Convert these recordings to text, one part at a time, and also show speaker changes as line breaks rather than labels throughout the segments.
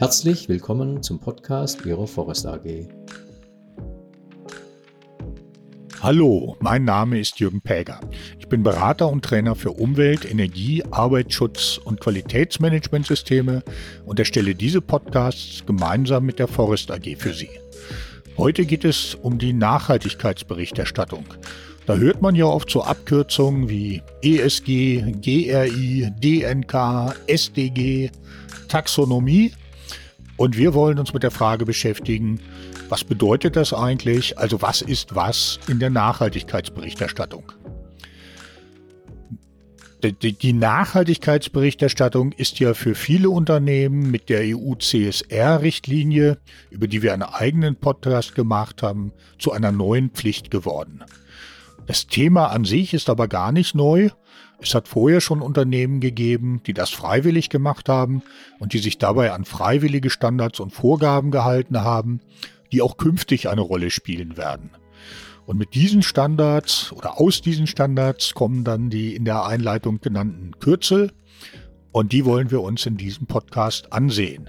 Herzlich willkommen zum Podcast Ihrer Forest AG.
Hallo, mein Name ist Jürgen Päger. Ich bin Berater und Trainer für Umwelt, Energie, Arbeitsschutz und Qualitätsmanagementsysteme und erstelle diese Podcasts gemeinsam mit der Forest AG für Sie. Heute geht es um die Nachhaltigkeitsberichterstattung. Da hört man ja oft so Abkürzungen wie ESG, GRI, DNK, SDG, Taxonomie. Und wir wollen uns mit der Frage beschäftigen, was bedeutet das eigentlich? Also was ist was in der Nachhaltigkeitsberichterstattung? Die Nachhaltigkeitsberichterstattung ist ja für viele Unternehmen mit der EU-CSR-Richtlinie, über die wir einen eigenen Podcast gemacht haben, zu einer neuen Pflicht geworden. Das Thema an sich ist aber gar nicht neu. Es hat vorher schon Unternehmen gegeben, die das freiwillig gemacht haben und die sich dabei an freiwillige Standards und Vorgaben gehalten haben, die auch künftig eine Rolle spielen werden. Und mit diesen Standards oder aus diesen Standards kommen dann die in der Einleitung genannten Kürzel und die wollen wir uns in diesem Podcast ansehen.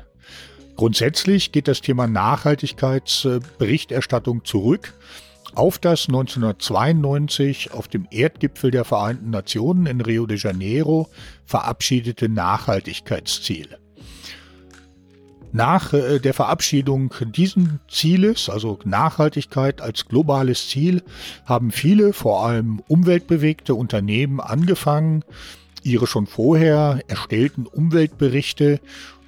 Grundsätzlich geht das Thema Nachhaltigkeitsberichterstattung zurück auf das 1992 auf dem Erdgipfel der Vereinten Nationen in Rio de Janeiro verabschiedete Nachhaltigkeitsziel. Nach äh, der Verabschiedung diesen Zieles, also Nachhaltigkeit als globales Ziel, haben viele, vor allem umweltbewegte Unternehmen angefangen, ihre schon vorher erstellten Umweltberichte,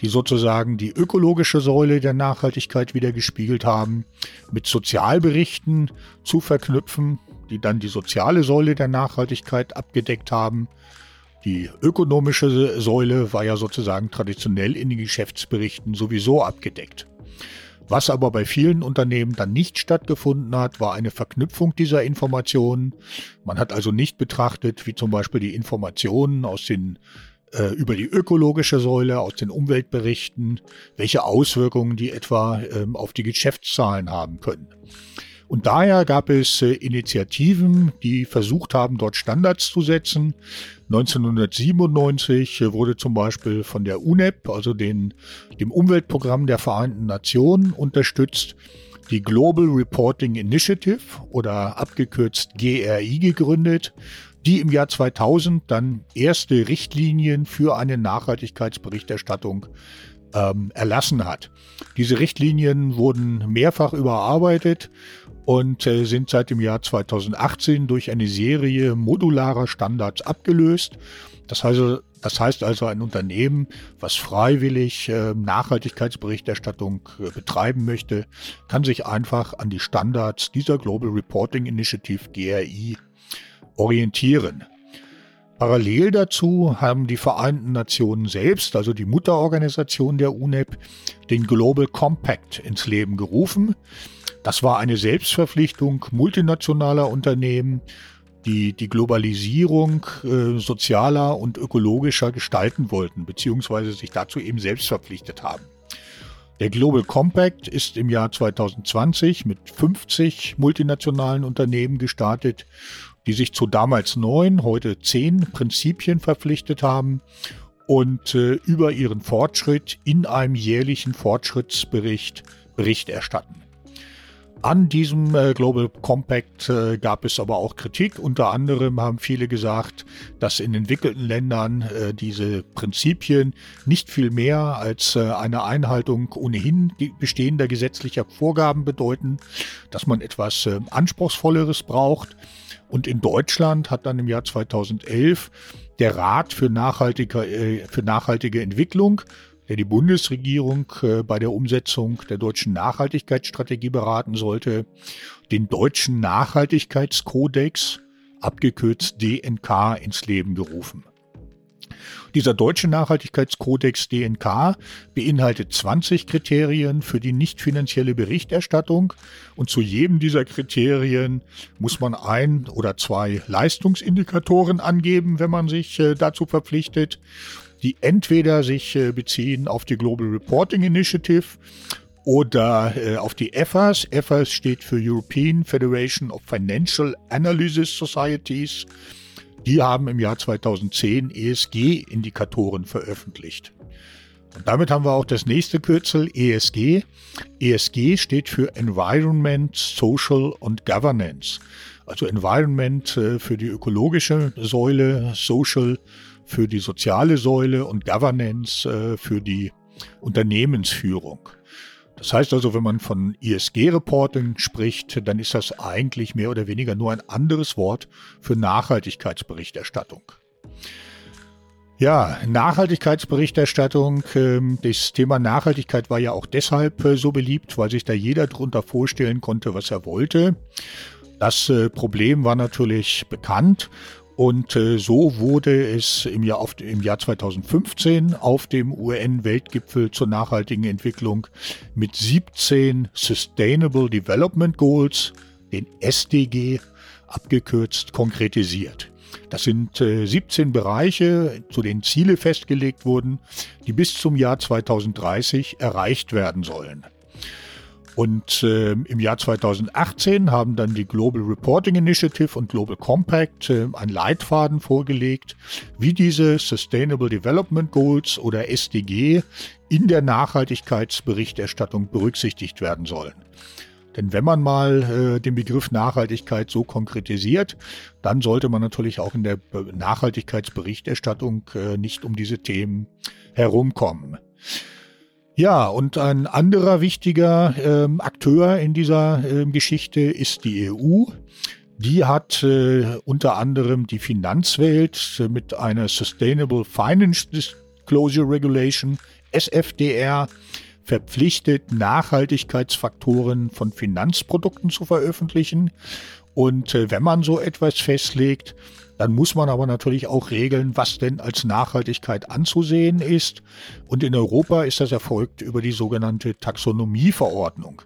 die sozusagen die ökologische Säule der Nachhaltigkeit wieder gespiegelt haben, mit Sozialberichten zu verknüpfen, die dann die soziale Säule der Nachhaltigkeit abgedeckt haben. Die ökonomische Säule war ja sozusagen traditionell in den Geschäftsberichten sowieso abgedeckt. Was aber bei vielen Unternehmen dann nicht stattgefunden hat, war eine Verknüpfung dieser Informationen. Man hat also nicht betrachtet, wie zum Beispiel die Informationen aus den äh, über die ökologische Säule, aus den Umweltberichten, welche Auswirkungen die etwa ähm, auf die Geschäftszahlen haben können. Und daher gab es äh, Initiativen, die versucht haben, dort Standards zu setzen. 1997 äh, wurde zum Beispiel von der UNEP, also den, dem Umweltprogramm der Vereinten Nationen, unterstützt, die Global Reporting Initiative oder abgekürzt GRI gegründet, die im Jahr 2000 dann erste Richtlinien für eine Nachhaltigkeitsberichterstattung ähm, erlassen hat. Diese Richtlinien wurden mehrfach überarbeitet und äh, sind seit dem Jahr 2018 durch eine Serie modularer Standards abgelöst. Das heißt, das heißt also, ein Unternehmen, was freiwillig äh, Nachhaltigkeitsberichterstattung äh, betreiben möchte, kann sich einfach an die Standards dieser Global Reporting Initiative GRI orientieren. Parallel dazu haben die Vereinten Nationen selbst, also die Mutterorganisation der UNEP, den Global Compact ins Leben gerufen. Das war eine Selbstverpflichtung multinationaler Unternehmen, die die Globalisierung äh, sozialer und ökologischer gestalten wollten, beziehungsweise sich dazu eben selbst verpflichtet haben. Der Global Compact ist im Jahr 2020 mit 50 multinationalen Unternehmen gestartet die sich zu damals neun, heute zehn Prinzipien verpflichtet haben und äh, über ihren Fortschritt in einem jährlichen Fortschrittsbericht Bericht erstatten. An diesem äh, Global Compact äh, gab es aber auch Kritik. Unter anderem haben viele gesagt, dass in entwickelten Ländern äh, diese Prinzipien nicht viel mehr als äh, eine Einhaltung ohnehin bestehender gesetzlicher Vorgaben bedeuten, dass man etwas äh, Anspruchsvolleres braucht. Und in Deutschland hat dann im Jahr 2011 der Rat für nachhaltige, äh, für nachhaltige Entwicklung, der die Bundesregierung äh, bei der Umsetzung der deutschen Nachhaltigkeitsstrategie beraten sollte, den deutschen Nachhaltigkeitskodex, abgekürzt DNK, ins Leben gerufen. Dieser deutsche Nachhaltigkeitskodex DNK beinhaltet 20 Kriterien für die nicht finanzielle Berichterstattung und zu jedem dieser Kriterien muss man ein oder zwei Leistungsindikatoren angeben, wenn man sich äh, dazu verpflichtet, die entweder sich äh, beziehen auf die Global Reporting Initiative oder äh, auf die EFAS. EFAS steht für European Federation of Financial Analysis Societies die haben im Jahr 2010 ESG-Indikatoren veröffentlicht. Und damit haben wir auch das nächste Kürzel ESG. ESG steht für Environment, Social und Governance. Also Environment äh, für die ökologische Säule, Social für die soziale Säule und Governance äh, für die Unternehmensführung. Das heißt also, wenn man von ESG-Reporting spricht, dann ist das eigentlich mehr oder weniger nur ein anderes Wort für Nachhaltigkeitsberichterstattung. Ja, Nachhaltigkeitsberichterstattung. Ähm, das Thema Nachhaltigkeit war ja auch deshalb äh, so beliebt, weil sich da jeder darunter vorstellen konnte, was er wollte. Das äh, Problem war natürlich bekannt und äh, so wurde es im Jahr, auf, im Jahr 2015 auf dem UN-Weltgipfel zur nachhaltigen Entwicklung mit 17 Sustainable Development Goals, den SDG abgekürzt, konkretisiert. Das sind äh, 17 Bereiche, zu denen Ziele festgelegt wurden, die bis zum Jahr 2030 erreicht werden sollen. Und äh, im Jahr 2018 haben dann die Global Reporting Initiative und Global Compact äh, einen Leitfaden vorgelegt, wie diese Sustainable Development Goals oder SDG in der Nachhaltigkeitsberichterstattung berücksichtigt werden sollen. Denn wenn man mal äh, den Begriff Nachhaltigkeit so konkretisiert, dann sollte man natürlich auch in der Nachhaltigkeitsberichterstattung äh, nicht um diese Themen herumkommen. Ja, und ein anderer wichtiger ähm, Akteur in dieser ähm, Geschichte ist die EU. Die hat äh, unter anderem die Finanzwelt äh, mit einer Sustainable Finance Disclosure Regulation, SFDR, verpflichtet, Nachhaltigkeitsfaktoren von Finanzprodukten zu veröffentlichen. Und äh, wenn man so etwas festlegt, dann muss man aber natürlich auch regeln, was denn als Nachhaltigkeit anzusehen ist. Und in Europa ist das erfolgt über die sogenannte Taxonomieverordnung.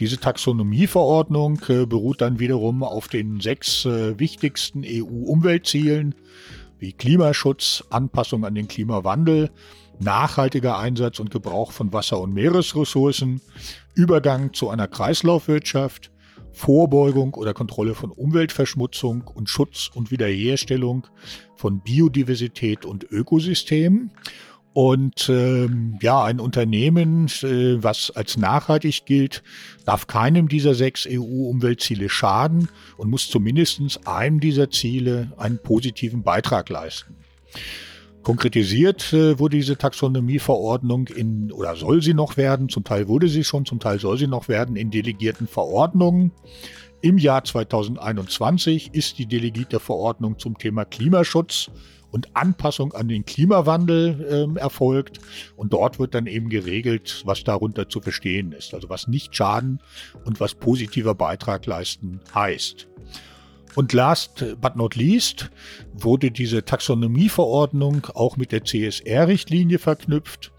Diese Taxonomieverordnung äh, beruht dann wiederum auf den sechs äh, wichtigsten EU-Umweltzielen wie Klimaschutz, Anpassung an den Klimawandel, nachhaltiger Einsatz und Gebrauch von Wasser- und Meeresressourcen, Übergang zu einer Kreislaufwirtschaft, Vorbeugung oder Kontrolle von Umweltverschmutzung und Schutz und Wiederherstellung von Biodiversität und Ökosystemen. Und ähm, ja, ein Unternehmen, äh, was als nachhaltig gilt, darf keinem dieser sechs EU-Umweltziele schaden und muss zumindest einem dieser Ziele einen positiven Beitrag leisten. Konkretisiert äh, wurde diese Taxonomieverordnung in, oder soll sie noch werden, zum Teil wurde sie schon, zum Teil soll sie noch werden, in delegierten Verordnungen. Im Jahr 2021 ist die delegierte Verordnung zum Thema Klimaschutz und Anpassung an den Klimawandel äh, erfolgt. Und dort wird dann eben geregelt, was darunter zu verstehen ist. Also was nicht schaden und was positiver Beitrag leisten heißt. Und last but not least wurde diese Taxonomieverordnung auch mit der CSR-Richtlinie verknüpft.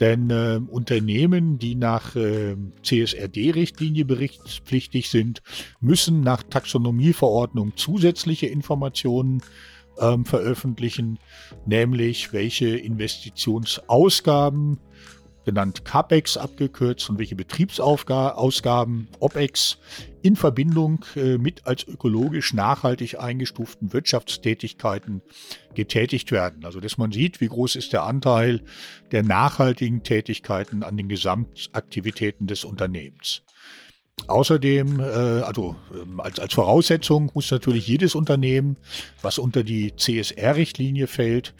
Denn äh, Unternehmen, die nach äh, CSRD-Richtlinie berichtspflichtig sind, müssen nach Taxonomieverordnung zusätzliche Informationen ähm, veröffentlichen, nämlich welche Investitionsausgaben genannt CAPEX abgekürzt und welche Betriebsausgaben OPEX in Verbindung äh, mit als ökologisch nachhaltig eingestuften Wirtschaftstätigkeiten getätigt werden. Also dass man sieht, wie groß ist der Anteil der nachhaltigen Tätigkeiten an den Gesamtaktivitäten des Unternehmens. Außerdem, äh, also ähm, als, als Voraussetzung muss natürlich jedes Unternehmen, was unter die CSR-Richtlinie fällt,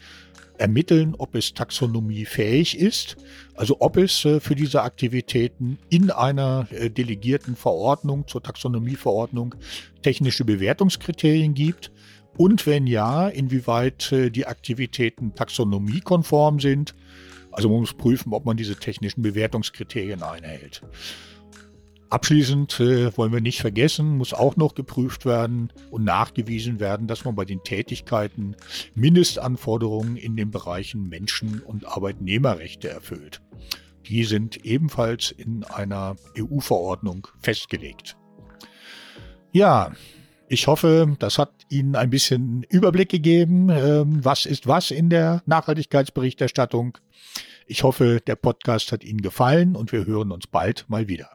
ermitteln, ob es taxonomiefähig ist, also ob es äh, für diese Aktivitäten in einer äh, delegierten Verordnung zur Taxonomieverordnung technische Bewertungskriterien gibt und wenn ja, inwieweit äh, die Aktivitäten taxonomiekonform sind. Also man muss prüfen, ob man diese technischen Bewertungskriterien einhält. Abschließend äh, wollen wir nicht vergessen, muss auch noch geprüft werden und nachgewiesen werden, dass man bei den Tätigkeiten Mindestanforderungen in den Bereichen Menschen- und Arbeitnehmerrechte erfüllt. Die sind ebenfalls in einer EU-Verordnung festgelegt. Ja, ich hoffe, das hat Ihnen ein bisschen Überblick gegeben, ähm, was ist was in der Nachhaltigkeitsberichterstattung. Ich hoffe, der Podcast hat Ihnen gefallen und wir hören uns bald mal wieder.